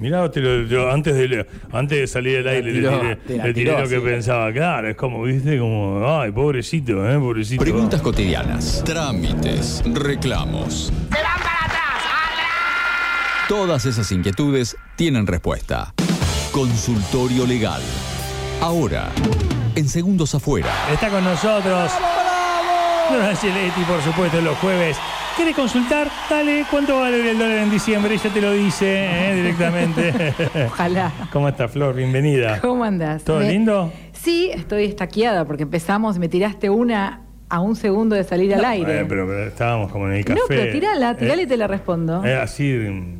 Mirá, te lo- yo antes, de, antes de salir al aire le tiré, te la le tiré tiró, lo que sí. pensaba. Claro, es como, viste, como, ay, pobrecito, ¿eh? Pobrecito. Preguntas cotidianas, trámites, reclamos. Todas esas inquietudes tienen respuesta. Consultorio Legal. Ahora, en Segundos Afuera. Está con nosotros. Lorena Giletti, por supuesto, los jueves. ¿Quieres consultar? Dale, ¿cuánto va a valer el dólar en diciembre? Ella te lo dice ¿eh? directamente. Ojalá. ¿Cómo estás, Flor? Bienvenida. ¿Cómo andás? ¿Todo Me- lindo? Sí, estoy estaqueada porque empezamos, me tiraste una a un segundo de salir al aire. Eh, pero, pero estábamos como en el café. no, pero tirala, tirala Eh, y te la respondo. eh, así,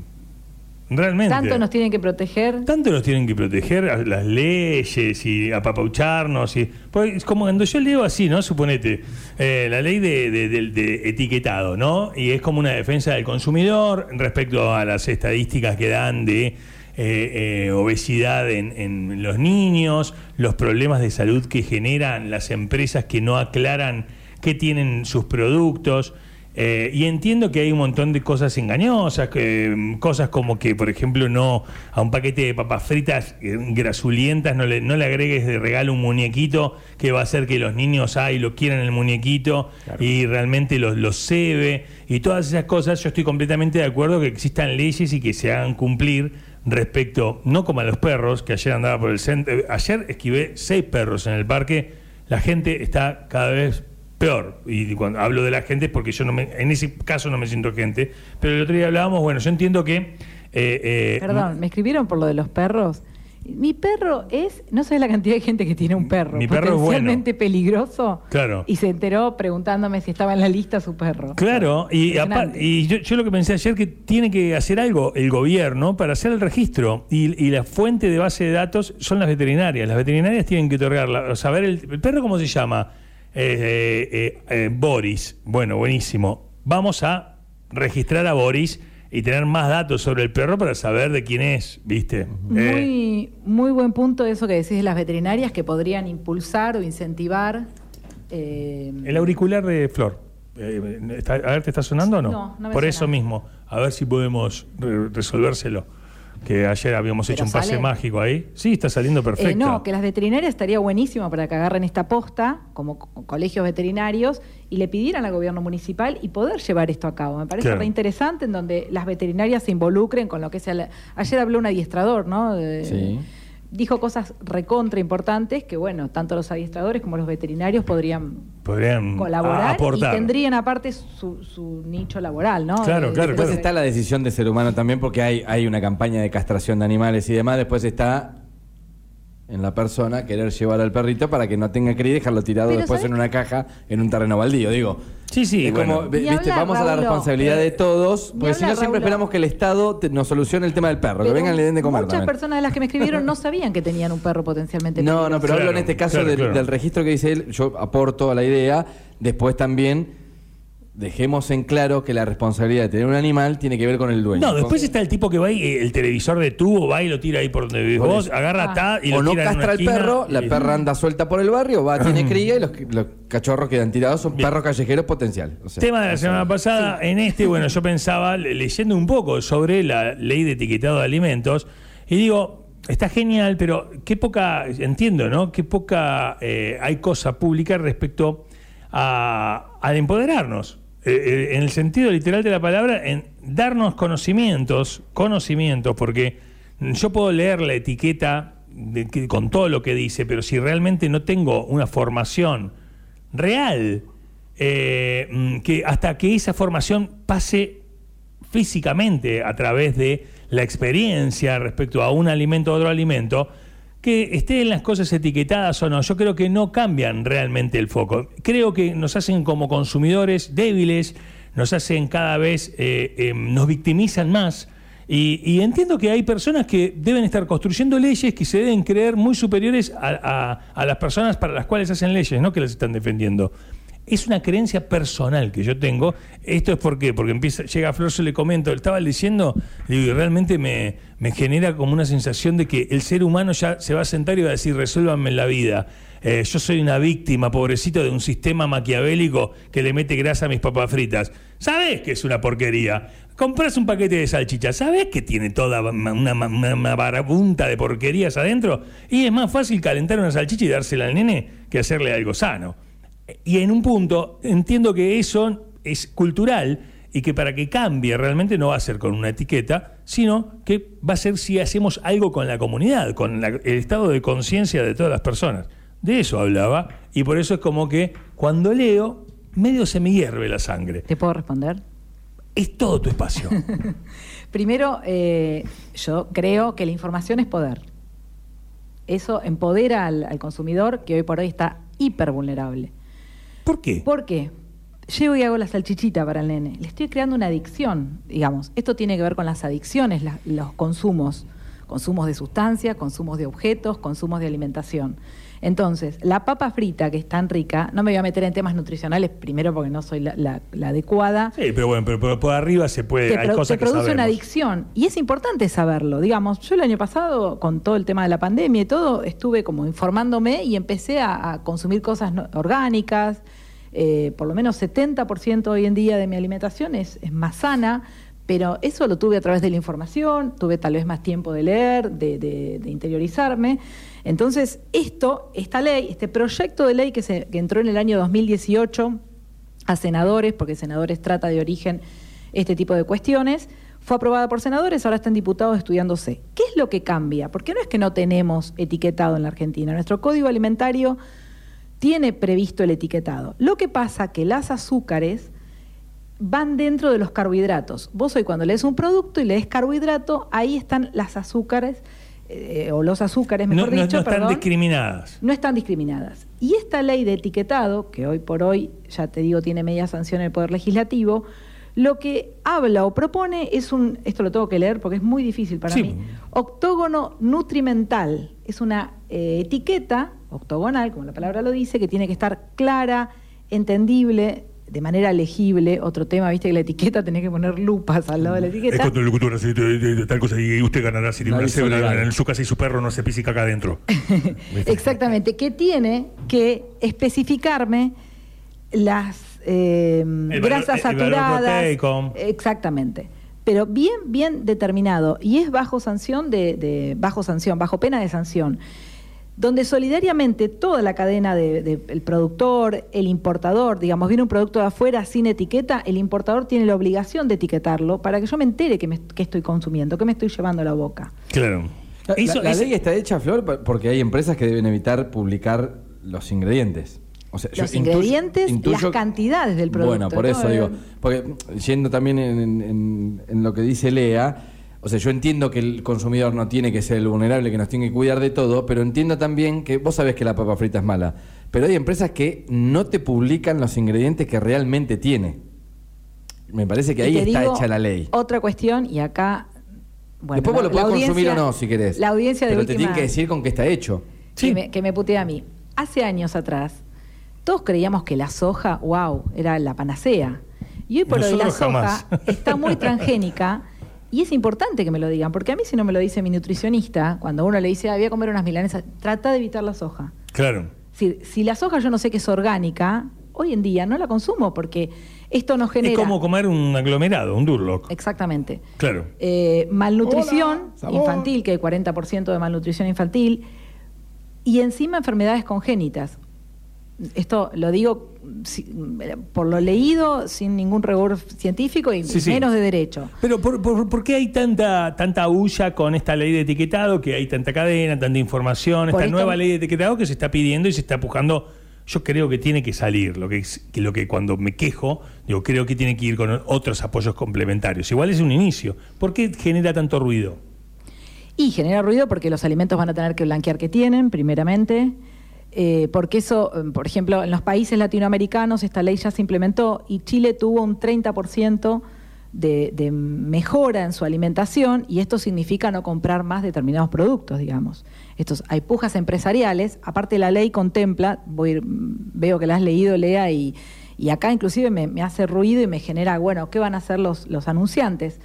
realmente. Tanto nos tienen que proteger. Tanto nos tienen que proteger a las leyes y apapaucharnos. Y, pues, es como cuando yo leo así, ¿no? Suponete, eh, la ley de, de- de- de etiquetado, ¿no? Y es como una defensa del consumidor respecto a las estadísticas que dan de eh, eh, obesidad en, en los niños, los problemas de salud que generan las empresas que no aclaran qué tienen sus productos. Eh, y entiendo que hay un montón de cosas engañosas, que, cosas como que, por ejemplo, no a un paquete de papas fritas eh, grasulientas no le, no le agregues de regalo un muñequito que va a hacer que los niños ay, lo quieran el muñequito y realmente los los cebe y todas esas cosas. Yo estoy completamente de acuerdo que existan leyes y que se hagan cumplir respecto, no como a los perros, que ayer andaba por el centro, eh, ayer esquivé seis perros en el parque, la gente está cada vez peor. Y cuando hablo de la gente es porque yo no me, en ese caso no me siento gente. Pero el otro día hablábamos, bueno, yo entiendo que... eh, eh, Perdón, me escribieron por lo de los perros. Mi perro es, no sabes la cantidad de gente que tiene un perro. Mi perro es bueno. peligroso. Claro. Y se enteró preguntándome si estaba en la lista su perro. Claro, y, y yo, yo lo que pensé ayer que tiene que hacer algo el gobierno para hacer el registro y, y la fuente de base de datos son las veterinarias. Las veterinarias tienen que otorgarla, saber el, el perro cómo se llama, Eh, eh, Boris. Bueno, buenísimo. Vamos a registrar a Boris y tener más datos sobre el perro para saber de quién es, ¿viste? Eh, Muy, muy buen punto eso que decís de las veterinarias que podrían impulsar o incentivar. eh, el auricular de Flor. eh, está- a ver, ¿te está sonando o no? No, no me Por suena. eso mismo, a ver si podemos re- resolvérselo. Que ayer habíamos Pero hecho un pase sale. mágico ahí. Sí, está saliendo eh, perfecto. no, que las veterinarias estaría buenísimo para que agarren esta posta como co- colegios veterinarios y le pidieran al gobierno municipal y poder llevar esto a cabo. Me parece Claro. re interesante en donde las veterinarias se involucren con lo que sea. la- Ayer habló un adiestrador, ¿no? De- Sí. Dijo cosas recontra importantes que, bueno, tanto los adiestradores como los veterinarios podrían Podrían colaborar aportar. y tendrían aparte su, su nicho laboral, ¿no? Claro, De- claro, de- Después claro. está la decisión de ser humano también, porque hay, hay una campaña de castración de animales y demás. Después está en la persona querer llevar al perrito para que no tenga cría y dejarlo tirado Pero después ¿sabes en una caja en un terreno baldío. Digo, Sí, sí, es bueno. como, Ni viste, hablar, vamos a la responsabilidad Eh, de todos, porque si no siempre esperamos que el Estado te- nos solucione el tema del perro, que vengan y le den de comer Muchas también. personas de las que me escribieron no sabían que tenían un perro potencialmente No, peligroso. no, pero hablo en este caso claro, del, claro. del registro que dice él, yo aporto a la idea, después también dejemos en claro que la responsabilidad de tener un animal tiene que ver con el dueño. No, después está el tipo que va y eh, el televisor de tubo va y lo tira ahí por donde vivís vos, agarra Ah. ta y o lo no tira en una castra el perro, la y- perra anda suelta por el barrio, va, tiene cría y los, los cachorros quedan tirados, son Bien. perros callejeros potenciales. O sea, Tema de la semana pasada, en este, bueno, yo pensaba, le- leyendo un poco sobre la ley de etiquetado de alimentos, y digo, está genial, pero qué poca, entiendo, ¿no? Qué poca eh, hay cosa pública respecto a, al empoderarnos. Eh, eh, en el sentido literal de la palabra, en darnos conocimientos, conocimientos, porque yo puedo leer la etiqueta con todo lo que dice, pero si realmente no tengo una formación real, eh, mm, que hasta que esa formación pase físicamente a través de la experiencia respecto a un alimento o otro alimento, que estén las cosas etiquetadas o no, yo creo que no cambian realmente el foco. Creo que nos hacen como consumidores débiles, nos hacen cada vez, eh, eh, nos victimizan más. Y, entiendo que hay personas que deben estar construyendo leyes que se deben creer muy superiores a- a las personas para las cuales hacen leyes, no que las están defendiendo. Es una creencia personal que yo tengo. Esto es por qué, porque empieza, llega Flor, yo le comento, estaba diciendo, le digo, y realmente me, me genera como una sensación de que el ser humano ya se va a sentar y va a decir, resuélvanme la vida. Eh, yo soy una víctima, pobrecito, de un sistema maquiavélico que le mete grasa a mis papas fritas. ¿Sabes que es una porquería? Compras un paquete de salchicha, ¿sabes que tiene toda una, una, de porquerías adentro? Y es más fácil calentar una salchicha y dársela al nene que hacerle algo sano. Y en un punto entiendo que eso es cultural y que para que cambie realmente no va a ser con una etiqueta, sino que va a ser si hacemos algo con la comunidad, con la- el estado de conciencia de todas las personas. De eso hablaba y por eso es como que cuando leo, medio se me hierve la sangre. ¿Te puedo responder? Es todo tu espacio. Primero, eh, yo creo que la información es poder. Eso empodera al, al consumidor que hoy por hoy está hiper vulnerable. ¿Por qué? ¿Por qué? Llego y hago la salchichita para el nene. Le estoy creando una adicción, digamos. Esto tiene que ver con las adicciones, la- los consumos. Consumos de sustancias, consumos de objetos, consumos de alimentación. Entonces, la papa frita, que es tan rica, no me voy a meter en temas nutricionales, primero porque no soy la, la- la adecuada, Sí, pero bueno, pero, por arriba se puede, te, hay pro- cosas te que produce una adicción. Y es importante saberlo. Digamos, yo el año pasado, con todo el tema de la pandemia y todo, estuve como informándome y empecé a, a consumir cosas no- orgánicas. Eh, por lo menos 70% hoy en día de mi alimentación es, es más sana, pero eso lo tuve a través de la información, tuve tal vez más tiempo de leer, de, interiorizarme. Entonces, esto, esta ley, este proyecto de ley que, se, que entró en el año 2018 a senadores, porque senadores trata de origen este tipo de cuestiones. Fue aprobada por senadores, ahora están diputados estudiándose. ¿Qué es lo que cambia? Porque no es que no tenemos etiquetado en la Argentina. Nuestro código alimentario tiene previsto el etiquetado. Lo que pasa que las azúcares van dentro de los carbohidratos. Vos hoy cuando lees un producto y lees carbohidrato, ahí están las azúcares, eh, o los azúcares, No, mejor no- dicho, no están perdón discriminadas. no están discriminadas. Y esta ley de etiquetado, que hoy por hoy, ya te digo, tiene media sanción en el Poder Legislativo, lo que habla o propone es un, esto lo tengo que leer porque es muy difícil para Sí. mí, octógono nutrimental. Es una eh, etiqueta octogonal, como la palabra lo dice, que tiene que estar clara, entendible, de manera legible. Otro tema, viste que la etiqueta tenés que poner lupas al lado de la Es etiqueta. cuando el locutor hace de, de- de tal cosa y usted ganará si tiene una cebra legal. en su casa y su perro no se pise caca adentro. Exactamente, que tiene que especificarme las eh, valor- grasas el valor saturadas. Exactamente. Pero bien, bien determinado. Y es bajo sanción de, de- bajo sanción, bajo pena de sanción. Donde solidariamente toda la cadena del de, el productor, el importador, digamos, viene un producto de afuera sin etiqueta, el importador tiene la obligación de etiquetarlo para que yo me entere que, me, que estoy consumiendo, que me estoy llevando a la boca. Claro. La, Eso- la ese- ley está hecha, Flor, porque hay empresas que deben evitar publicar los ingredientes. O sea, Los intuyo- ingredientes, intuyo- las cantidades del producto. Bueno, por eso ¿no? digo, porque yendo también en, en- en- en lo que dice Lea, o sea, yo entiendo que el consumidor no tiene que ser el vulnerable, que nos tiene que cuidar de todo, pero entiendo también que vos sabés que la papa frita es mala, pero hay empresas que no te publican los ingredientes que realmente tiene. Me parece que Y ahí está digo hecha la ley. Otra cuestión, y acá. Bueno, Después vos la- lo podés consumir o no, si querés. La audiencia de Pero te tienen que decir con qué está hecho. Sí. que, me, que me putea a mí. Hace años atrás, todos creíamos que la soja, wow, era la panacea. Y hoy por hoy la soja jamás. está muy transgénica. Y es importante que me lo digan, porque a mí si no me lo dice mi nutricionista, cuando uno le dice, ah, voy a comer unas milanesas, trata de evitar la soja. Claro. Si, si la soja yo no sé que es orgánica, hoy en día no la consumo porque esto nos genera... Es como comer un aglomerado, un Durlock. Exactamente. Claro. Eh, malnutrición Hola, infantil, que hay 40% de malnutrición infantil, y encima enfermedades congénitas. Esto lo digo por lo leído, sin ningún rigor científico y Sí, sí. menos de derecho. Pero ¿por, por, por qué hay tanta tanta bulla con esta ley de etiquetado, que hay tanta cadena, tanta información, Por esta nueva ley de etiquetado que se está pidiendo y se está empujando? Yo creo que tiene que salir, lo que, es- que lo que cuando me quejo, digo, creo que tiene que ir con otros apoyos complementarios. Igual es un inicio. ¿Por qué genera tanto ruido? Y genera ruido porque los alimentos van a tener que blanquear que tienen, primeramente. Eh, porque eso, eh, por ejemplo, en los países latinoamericanos esta ley ya se implementó y Chile tuvo un 30% de, mejora en su alimentación y esto significa no comprar más determinados productos, digamos. Estos, hay pujas empresariales, aparte la ley contempla, veo que la has leído, Lea, y, acá inclusive me, hace ruido y me genera, bueno, ¿qué van a hacer los anunciantes?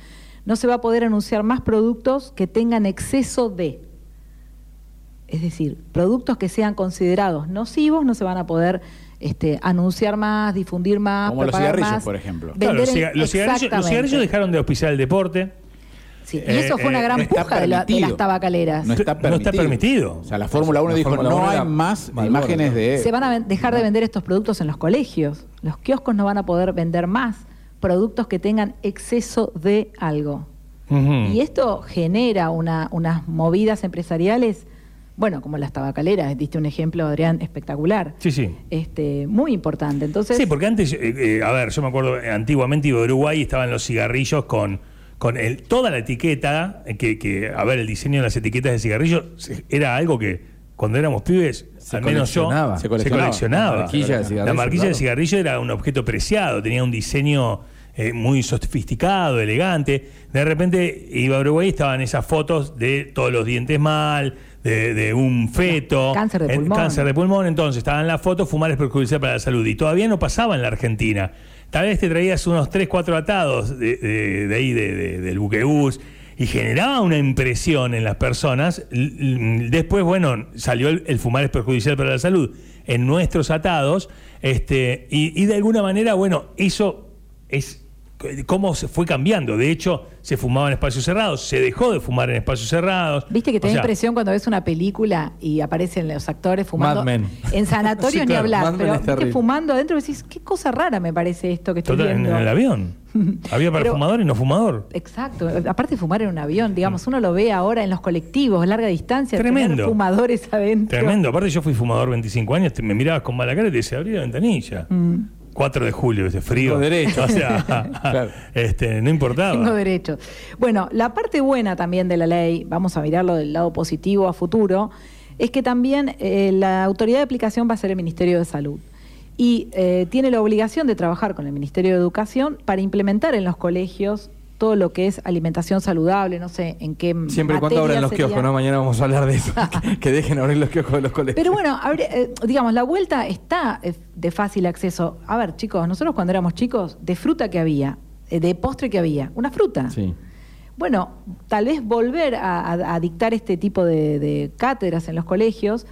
No se va a poder anunciar más productos que tengan exceso de. Es decir, productos que sean considerados nocivos no se van a poder este, anunciar más, difundir más, Como los cigarrillos, más, por ejemplo. Claro, los, en- ciga- los cigarrillos, los Exactamente. cigarrillos dejaron de auspiciar el deporte. Sí, y Eh, eso fue una eh, gran no está puja de, la- de las tabacaleras. No está No permitido. está permitido. O sea, la Fórmula 1 La dijo, Fórmula no 1 hay más imágenes de... Se van a dejar de vender estos productos en los colegios. Los kioscos no van a poder vender más productos que tengan exceso de algo. Y esto genera una- unas movidas empresariales, bueno, como las tabacaleras, diste un ejemplo, Adrián, espectacular. Sí, sí. Este, muy importante. Entonces, Sí, porque antes, eh, eh, a ver, yo me acuerdo, eh, antiguamente iba a Uruguay y estaban los cigarrillos con, con el, toda la etiqueta, eh, que, que, a ver, el diseño de las etiquetas de cigarrillos era algo que cuando éramos pibes, Se al menos yo, coleccionaba. se coleccionaba. coleccionaba. La marquilla de cigarrillo, La marquilla claro. de cigarrillo era un objeto preciado, tenía un diseño eh, muy sofisticado, elegante. De repente iba a Uruguay y estaban esas fotos de todos los dientes mal, de, de un feto. Cáncer de pulmón. Cáncer de pulmón, entonces estaban las fotos, fumar es perjudicial para la salud. Y todavía no pasaba en la Argentina. Tal vez te traías unos 3, 4 atados de, de- de ahí, de- de- del buquebús, y generaba una impresión en las personas. Después, bueno, salió el, el fumar es perjudicial para la salud en nuestros atados, este, y, y de alguna manera, bueno, eso es cómo se fue cambiando. De hecho, se fumaba en espacios cerrados, se dejó de fumar en espacios cerrados. Viste que te O da sea, impresión cuando ves una película y aparecen los actores fumando. Mad Men. En sanatorio Sí, ni claro, hablar, Mad pero viste fumando adentro y decís, qué cosa rara me parece esto que estoy total, viendo. en el avión. Había para Pero- fumador y no fumador. Exacto, aparte de fumar en un avión, digamos, uno lo ve ahora en los colectivos, larga distancia, tener Tremendo. fumadores adentro. Tremendo. Aparte, yo fui fumador 25 años, te- me mirabas con mala cara y te decía, abrí la ventanilla. Mm. 4 de julio, ese frío. Tengo derecho. O sea, Claro. este, no importaba. Tengo derechos. Bueno, la parte buena también de la ley, vamos a mirarlo del lado positivo a futuro, es que también eh, la autoridad de aplicación va a ser el Ministerio de Salud. Y eh, tiene la obligación de trabajar con el Ministerio de Educación para implementar en los colegios todo lo que es alimentación saludable, no sé en qué Siempre y cuando abran los sería. kioscos, ¿no? Mañana vamos a hablar de eso. que, que dejen abrir los kioscos de los colegios. Pero bueno, abre- eh, digamos, la vuelta está eh, de fácil acceso. A ver, chicos, nosotros cuando éramos chicos, de fruta que había, eh, de postre que había, una fruta. Sí. Bueno, tal vez volver a, a- a dictar este tipo de, de cátedras en los colegios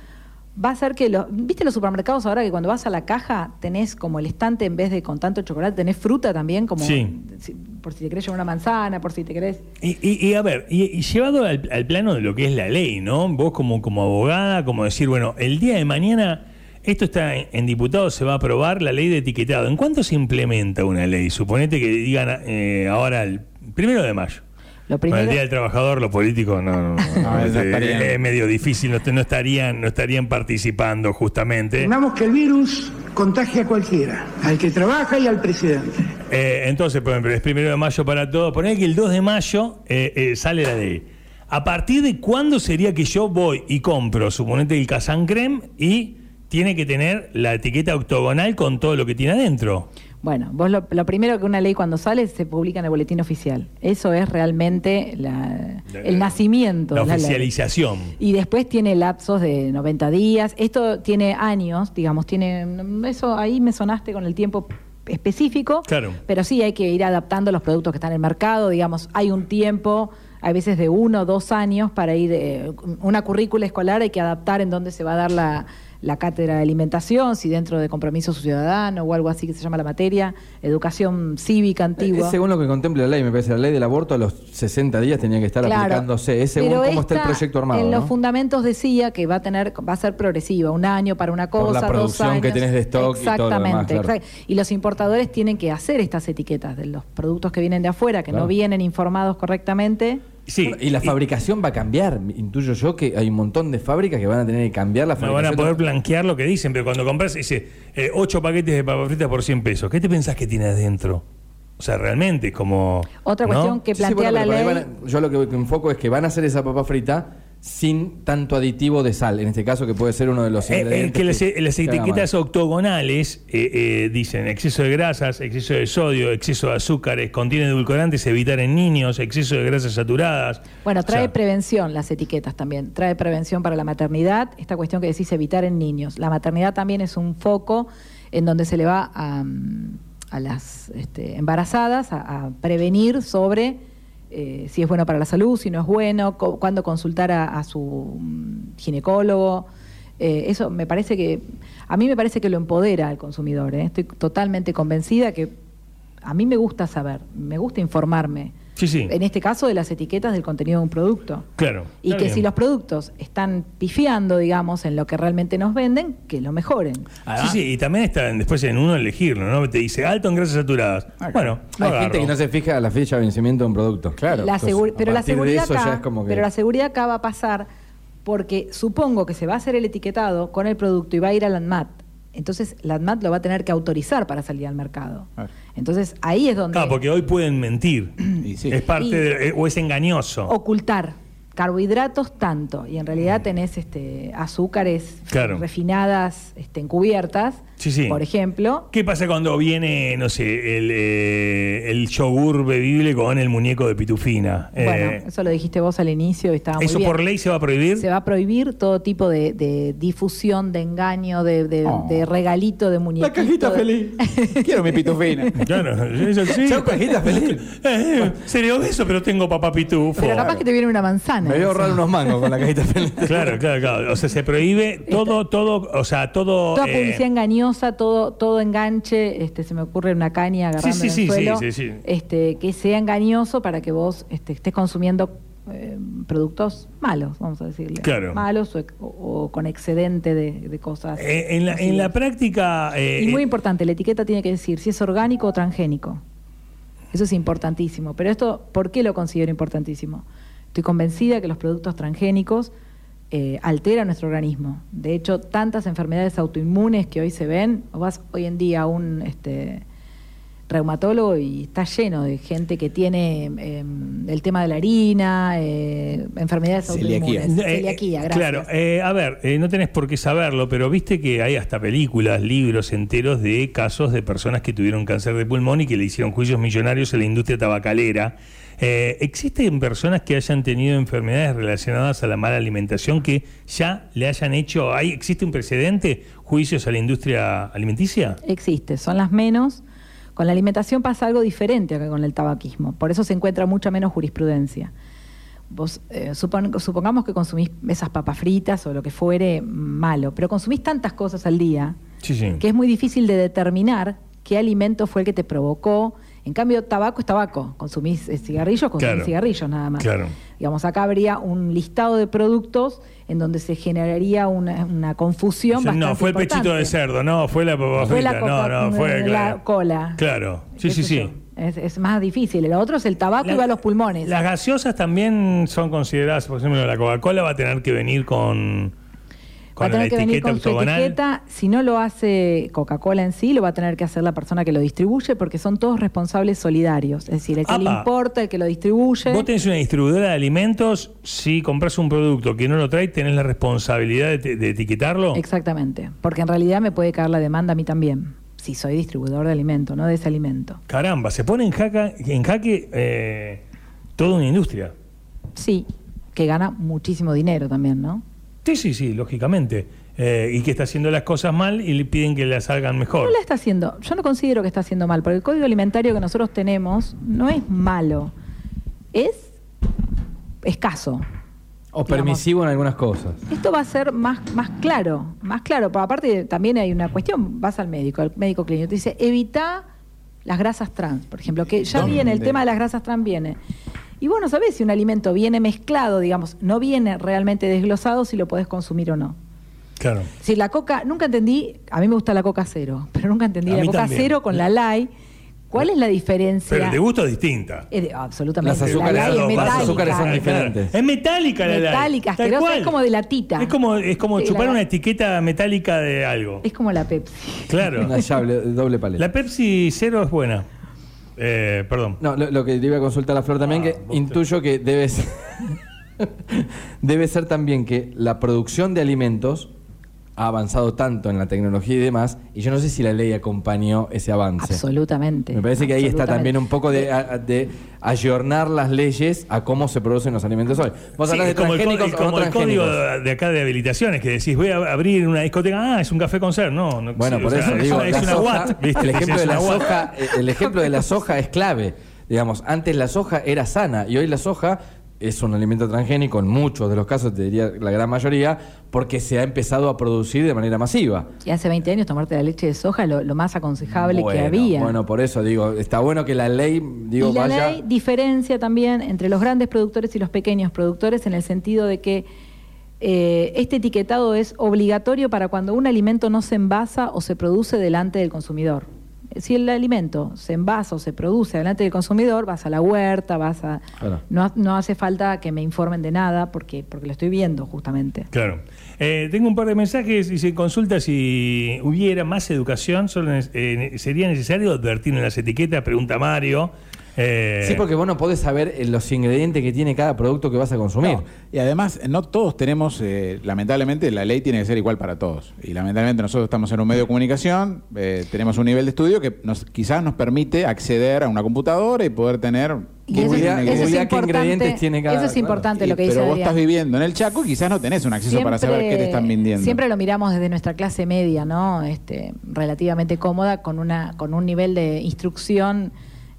va a hacer que los. ¿Viste los supermercados ahora que cuando vas a la caja tenés como el estante en vez de con tanto chocolate, tenés fruta también? Como Sí. si- por si te querés llevar una manzana, por si te querés. Y, y- y a ver, y, y llevado al, al plano de lo que es la ley, ¿no? Vos como, como abogada, como decir, bueno, el día de mañana esto está en, en diputados, se va a aprobar la ley de etiquetado. ¿En cuánto se implementa una ley? Suponete que digan eh, ahora el primero de mayo. Lo Con el primero. Día del Trabajador, los políticos no, no, no, No, es, medio difícil, no, no estarían, no estarían participando justamente. Supongamos que el virus contagia a cualquiera, al que trabaja y al presidente. Eh, entonces, por ejemplo, es primero de mayo para todos. Poner que el 2 de mayo eh, eh, sale la ley. ¿A partir de cuándo sería que yo voy y compro, suponete, el Kazan Creme y tiene que tener la etiqueta octogonal con todo lo que tiene adentro? Bueno, vos lo, lo primero que una ley cuando sale se publica en el boletín oficial. Eso es realmente la- el nacimiento La oficialización. Y después tiene lapsos de 90 días. Esto tiene años, digamos, tiene eso ahí me sonaste con el tiempo específico. Claro. Pero sí hay que ir adaptando los productos que están en el mercado, digamos, hay un tiempo, hay veces de uno o dos años para ir eh, una currícula escolar hay que adaptar en dónde se va a dar la la cátedra de alimentación, si dentro de compromiso ciudadano o algo así que se llama la materia, educación cívica antigua. Es según lo que contemple la ley, me parece. La ley del aborto a los 60 días tenía que estar Claro. aplicándose. Es según cómo está el proyecto armado. En los fundamentos decía que va a tener, va a ser progresiva, un año para una Por cosa, la dos producción años. que tenés de stock y todo lo demás, Exactamente. claro. exact- Y los importadores tienen que hacer estas etiquetas de los productos que vienen de afuera, que Claro. no vienen informados correctamente. Sí. Bueno, y la fabricación va a cambiar. Intuyo yo que hay un montón de fábricas que van a tener que cambiar la No fabricación. van a poder blanquear lo que dicen, pero cuando compras, dice, eh, 8 paquetes de papas fritas por 100 pesos. ¿Qué te pensás que tiene adentro? O sea, realmente, como... Otra ¿no? cuestión que Sí, plantea bueno, la ley. a- yo lo que, que enfoco es que van a hacer esa papa frita sin tanto aditivo de sal, en este caso que puede ser uno de los Eh, eh, ingredientes. que las, que- las etiquetas octogonales eh, eh, dicen exceso de grasas, exceso de sodio, exceso de azúcares, contiene edulcorantes, evitar en niños, exceso de grasas saturadas. Bueno, trae O sea, prevención las etiquetas también. Trae prevención para la maternidad. Esta cuestión que decís evitar en niños. La maternidad también es un foco en donde se le va a, a las este, embarazadas a, a prevenir sobre eh, si es bueno para la salud, si no es bueno, co- cuándo consultar a, su mm, ginecólogo. Eh, eso me parece que, a mí me parece que lo empodera al consumidor. ¿eh? Estoy totalmente convencida que a mí me gusta saber, me gusta informarme. Sí, sí. En este caso de las etiquetas del contenido de un producto. Claro. Y que bien. si los productos están pifiando, digamos, en lo que realmente nos venden, que lo mejoren. Sí, sí, y también está en- después en uno elegirlo, ¿no? Te dice alto en grasas saturadas. Bueno, Hay agarro. gente que no se fija a la fecha de vencimiento de un producto. Claro. La Entonces, pero la seguridad acá, ya es como que- pero la seguridad acá va a pasar porque supongo que se va a hacer el etiquetado con el producto y va a ir al ANMAT. Entonces, la ANMAT lo va a tener que autorizar para salir al mercado. Claro. Entonces, ahí es donde Ah, porque hoy pueden mentir. Y sí. Es parte Y- de- eh, o es engañoso. ocultar carbohidratos tanto y en realidad tenés este azúcares Claro. refinadas este, encubiertas Sí, sí. por ejemplo ¿Qué pasa cuando viene, no sé, el, eh, el yogur bebible con el muñeco de pitufina? bueno Eh, eso lo dijiste vos al inicio y estaba muy ¿Eso bien. por ley se va a prohibir? se va a prohibir todo tipo de, de difusión de engaño de, de- Oh. de regalito de muñequito La cajita de- feliz. Quiero mi pitufina. Claro, eso sí. Cajita feliz. Eh, sería obeso, pero tengo papá pitufo. pero capaz que te viene una manzana Me voy a ahorrar unos mangos con la cajita feliz. Claro, claro, claro. O sea, se prohíbe todo, todo, o sea, todo. Toda eh, publicidad engañosa, todo, todo enganche, este, se me ocurre una caña agarrando Sí, sí, en el sí, suelo, sí, sí, sí. Este, que sea engañoso para que vos este, estés consumiendo eh, productos malos, vamos a decirle. Claro. Malos o, o con excedente de, de cosas. eh, en, la, en la práctica. eh, y muy eh, importante, la etiqueta tiene que decir si es orgánico o transgénico. Eso es importantísimo. Pero esto, ¿por qué lo considero importantísimo? Estoy convencida que los productos transgénicos eh, alteran nuestro organismo. De hecho, tantas enfermedades autoinmunes que hoy se ven, vas hoy en día a un este, reumatólogo y está lleno de gente que tiene eh, el tema de la harina, eh, enfermedades Celiaquía. autoinmunes. Eh, Celiaquía, eh, gracias. Claro, eh, a ver, eh, no tenés por qué saberlo, pero viste que hay hasta películas, libros enteros de casos de personas que tuvieron cáncer de pulmón y que le hicieron juicios millonarios a la industria tabacalera. Eh, ¿Existen personas que hayan tenido enfermedades relacionadas a la mala alimentación que ya le hayan hecho, ¿hay, ¿existe un precedente, juicios a la industria alimenticia? Existe, son las menos. Con la alimentación pasa algo diferente que con el tabaquismo. Por eso se encuentra mucha menos jurisprudencia. Vos eh, supon- supongamos que consumís esas papas fritas o lo que fuere malo, pero consumís tantas cosas al día Sí, sí. que es muy difícil de determinar qué alimento fue el que te provocó. En cambio, tabaco es tabaco. Consumís eh, cigarrillos, consumís Claro. cigarrillos nada más. Claro. Digamos, acá habría un listado de productos en donde se generaría una, una confusión bastante no, fue el pechito de cerdo, no, fue la papa Fue la frita, no, coca- no, fue la claro. cola. Claro, sí, sí, sí. Es, es más difícil. El otro es el tabaco y va a los pulmones. Las gaseosas también son consideradas, por ejemplo, la Coca-Cola va a tener que venir con, va a tener la que venir con su octogonal. etiqueta. Si no lo hace Coca-Cola en sí, lo va a tener que hacer la persona que lo distribuye porque son todos responsables solidarios. Es decir, el que le importa, el que lo distribuye. Vos tenés una distribuidora de alimentos, si compras un producto que no lo trae, tenés la responsabilidad de etiquetarlo. Exactamente. Porque en realidad me puede caer la demanda a mí también. Si soy distribuidor de alimento, no de ese alimento. Caramba, se pone en, jaca- en jaque eh, toda una industria. Sí, que gana muchísimo dinero también, ¿no? Sí, sí, sí, lógicamente. Eh, y que está haciendo las cosas mal y le piden que las hagan mejor. No la está haciendo. Yo no considero que está haciendo mal, porque el código alimentario que nosotros tenemos no es malo, es escaso. O permisivo en algunas cosas. Esto va a ser más, más claro, más claro. Pero aparte también hay una cuestión, vas al médico, al médico clínico, te dice, evita las grasas trans, por ejemplo, que ya ¿Dónde? viene, el tema de las grasas trans viene. Y vos no sabés si un alimento viene mezclado, digamos, no viene realmente desglosado si lo podés consumir o no. Claro. Si la coca, nunca entendí, a mí me gusta la coca cero, pero nunca entendí la coca también. cero con la light. ¿Cuál es la diferencia? Pero de gusto es distinta. De- absolutamente. Las azúcares- La light es las metálica. azúcares son diferentes. Es metálica la Metálica, asquerosa, cual. es como de latita. Es como, es como Sí, chupar la- una etiqueta metálica de algo. Es como la Pepsi. Claro. Una llave, doble paleta. La Pepsi cero es buena. Eh, perdón. No, lo, lo que te iba a consultar a Flor también, Ah, que te- intuyo que debes. debe ser también que la producción de alimentos ha avanzado tanto en la tecnología y demás, y yo no sé si la ley acompañó ese avance. Absolutamente. Me parece que ahí está también un poco de, a- de ayornar las leyes a cómo se producen los alimentos hoy. Vos Sí, hablas de es como el, o no como el código de acá de habilitaciones, que decís, voy a abrir una discoteca, ah, es un café con ser, no. no Bueno, sí, por sea, eso es digo, una, es una soja- watt, ¿viste? el ejemplo Es de la soja, eh, el ejemplo de la soja es clave. Digamos, antes la soja era sana y hoy la soja es un alimento transgénico en muchos de los casos, te diría la gran mayoría, porque se ha empezado a producir de manera masiva. Y hace 20 años tomarte la leche de soja lo, lo más aconsejable bueno, que había. Bueno, por eso digo, está bueno que la ley, digo, y la vaya. ley diferencia también entre los grandes productores y los pequeños productores en el sentido de que eh, este etiquetado es obligatorio para cuando un alimento no se envasa o se produce delante del consumidor. Si el alimento se envasa o se produce delante del consumidor, vas a la huerta, vas a... Claro. No, no hace falta que me informen de nada porque, porque lo estoy viendo justamente. Claro. Eh, tengo un par de mensajes y se consulta si hubiera más educación, solo eh, sería necesario advertir en las etiquetas, pregunta Mario. Eh, Sí, porque vos no podés saber eh, los ingredientes que tiene cada producto que vas a consumir. No, Y además, no todos tenemos, eh, lamentablemente, la ley tiene que ser igual para todos. Y lamentablemente nosotros estamos en un medio de comunicación, eh, tenemos un nivel de estudio que nos, quizás nos permite acceder a una computadora y poder tener... Y ¿Qué eso, es qué importante, ingredientes tiene cada- eso es importante lo que dice pero vos Adrián. estás viviendo en el Chaco y quizás no tenés un acceso para saber qué te están vendiendo. Siempre lo miramos desde nuestra clase media, ¿no? Este, relativamente cómoda, con una, con un nivel de instrucción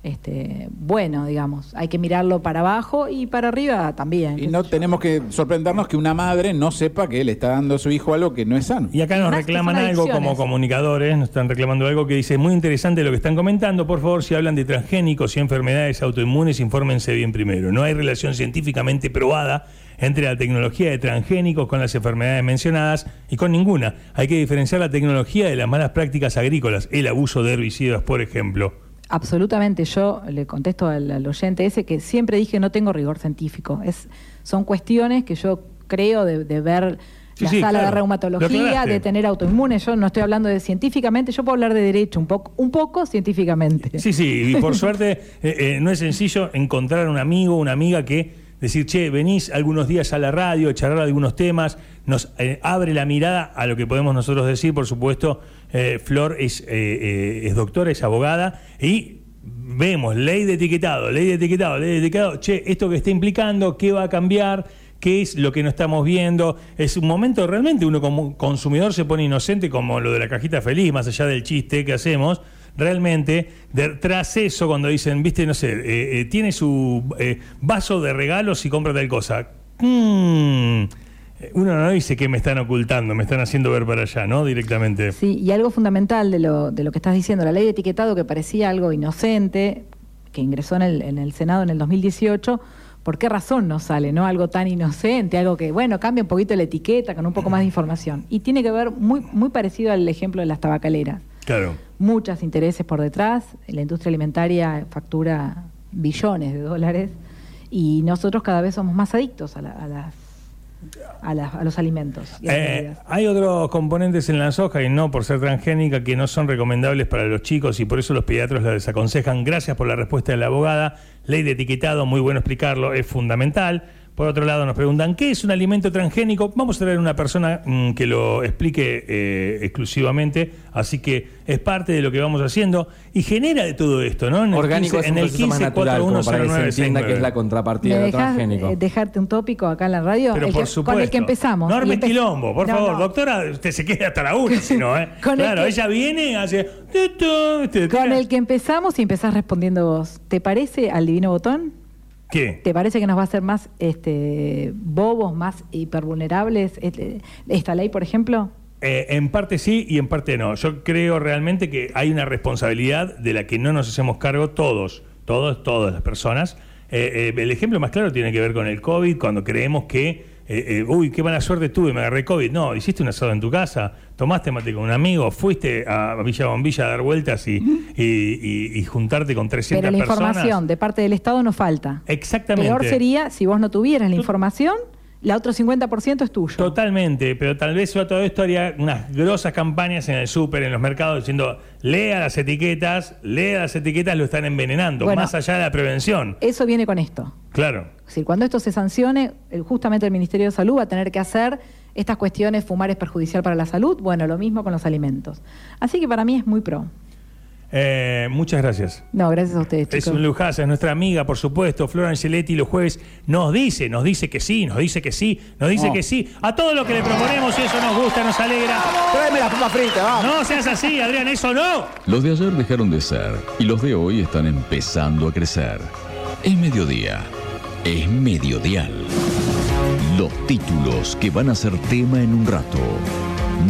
este, bueno, digamos. Hay que mirarlo para abajo y para arriba también. Y no tenemos que sorprendernos que una madre no sepa que le está dando a su hijo algo que no es sano. Y acá nos reclaman algo como comunicadores, nos están reclamando algo que dice, muy interesante lo que están comentando, por favor, si hablan de transgénicos y enfermedades autoinmunes, infórmense bien primero. No hay relación científicamente probada entre la tecnología de transgénicos con las enfermedades mencionadas y con ninguna. Hay que diferenciar la tecnología de las malas prácticas agrícolas, el abuso de herbicidas, por ejemplo. Absolutamente, yo le contesto al, al oyente ese que siempre dije no tengo rigor científico. Es, son cuestiones que yo creo de, de ver Sí, la sí, sala claro. de Lo reumatología, de tener autoinmunes. Yo no estoy hablando de científicamente, yo puedo hablar de derecho un poco, un poco científicamente. Sí, sí, y por suerte eh, eh, no es sencillo encontrar un amigo, una amiga que decir, che, venís algunos días a la radio, charlar algunos temas, nos eh, abre la mirada a lo que podemos nosotros decir, por supuesto, eh, Flor es, eh, es doctora, es abogada, y vemos ley de etiquetado, ley de etiquetado, ley de etiquetado, che, esto que está implicando, ¿qué va a cambiar? ¿Qué es lo que no estamos viendo? Es un momento realmente uno como consumidor se pone inocente como lo de la cajita feliz, más allá del chiste que hacemos. Realmente, tras eso, cuando dicen, viste, no sé, eh, eh, tiene su eh, vaso de regalos y compra tal cosa. Mm, uno no dice que me están ocultando, me están haciendo ver para allá, ¿no? Directamente. Sí, y algo fundamental de lo, de lo que estás diciendo, la ley de etiquetado que parecía algo inocente, que ingresó en el, en el Senado en el 2018, ¿por qué razón no sale, no? Algo tan inocente, algo que, bueno, cambia un poquito la etiqueta con un poco más de información. Y tiene que ver muy, muy parecido al ejemplo de las tabacaleras. Claro. Muchos intereses por detrás, la industria alimentaria factura billones de dólares y nosotros cada vez somos más adictos a, la- a las, a, a los alimentos. y a las Eh, hay otros componentes en la soja y no por ser transgénica que no son recomendables para los chicos y por eso los pediatros la desaconsejan. Gracias por la respuesta de la abogada. Ley de etiquetado, muy bueno explicarlo, es fundamental. Por otro lado, nos preguntan, ¿qué es un alimento transgénico? Vamos a traer una persona mm, que lo explique eh, exclusivamente, así que es parte de lo que vamos haciendo y genera de todo esto, ¿no? En el Orgánico 15, es un en el proceso más natural, como para que se 15410969. entienda que es la contrapartida ¿Me de transgénico. eh, dejarte un tópico acá en la radio? Pero El por que- supuesto. Con el que empezamos. No Y arme empe- quilombo, por No, favor. no. Doctora, usted se queda hasta la una, si no, ¿eh? El claro, que- ella viene, hace... tu, tu, viste, Con el que empezamos y empezás respondiendo vos. ¿Te parece al divino botón? ¿Qué? ¿Te parece que nos va a hacer más este, bobos, más hipervulnerables este, esta ley, por ejemplo? Eh, en parte sí y en parte no. Yo creo realmente que hay una responsabilidad de la que no nos hacemos cargo todos, todos, todas las personas. Eh, eh, el ejemplo más claro tiene que ver con el COVID, cuando creemos que, eh, eh, uy, qué mala suerte tuve, me agarré COVID. No, hiciste un asado en tu casa, tomaste mate con un amigo, fuiste a Villa Bombilla a dar vueltas y, y- y- y juntarte con 300 Pero la personas. información de parte del Estado no falta. Exactamente. Peor sería si vos no tuvieras la información la otro 50% es tuyo. Totalmente, pero tal vez yo todo esto haría unas grosas campañas en el súper, en los mercados, diciendo, lea las etiquetas, lea las etiquetas, lo están envenenando, Bueno. más allá de la prevención. Eso viene con esto. Claro. Es decir, cuando esto se sancione, justamente el Ministerio de Salud va a tener que hacer estas cuestiones, fumar es perjudicial para la salud, bueno, lo mismo con los alimentos. Así que para mí es muy pro. Eh, muchas gracias. No, gracias a ustedes, Es chicos. un lujazo, es nuestra amiga, por supuesto. Flor Angeletti los jueves nos dice, nos dice que sí, nos dice que sí, nos dice que sí. A todo lo que le proponemos y eso nos gusta, nos alegra. Tráeme las papas fritas, vamos. No seas así, Adrián, eso no. Los de ayer dejaron de ser y los de hoy están empezando a crecer. Es mediodía. Es mediodial. Los títulos que van a ser tema en un rato.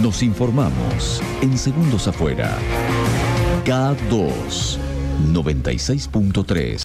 Nos informamos en Segundos Afuera. K2 96.3